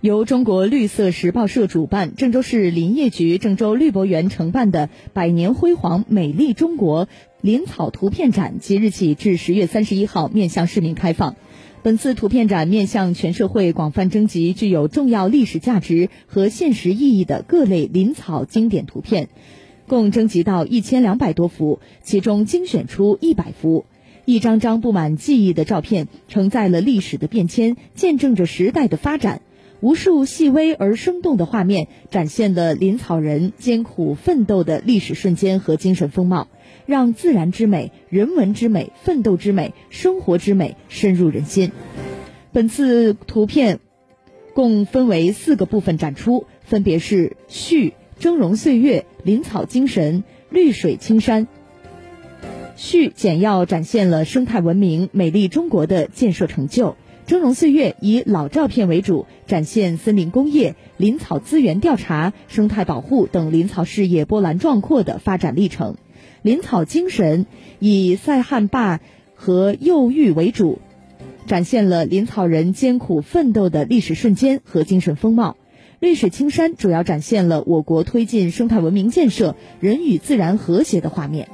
由中国绿色时报社主办，郑州市林业局郑州绿博园承办的“百年辉煌，美丽中国”林草图片展，即日起至十月三十一号面向市民开放。本次图片展面向全社会广泛征集具有重要历史价值和现实意义的各类林草经典图片，共征集到一千两百多幅，其中精选出一百幅。一张张布满记忆的照片，承载了历史的变迁，见证着时代的发展。无数细微而生动的画面，展现了林草人艰苦奋斗的历史瞬间和精神风貌，让自然之美、人文之美、奋斗之美、生活之美深入人心。本次图片共分为四个部分展出，分别是序、峥嵘岁月、林草精神、绿水青山。序简要展现了生态文明、美丽中国的建设成就。峥嵘岁月以老照片为主，展现森林工业、林草资源调查、生态保护等林草事业波澜壮阔的发展历程。林草精神以塞罕坝和幼玉为主，展现了林草人艰苦奋斗的历史瞬间和精神风貌。绿水青山主要展现了我国推进生态文明建设、人与自然和谐的画面。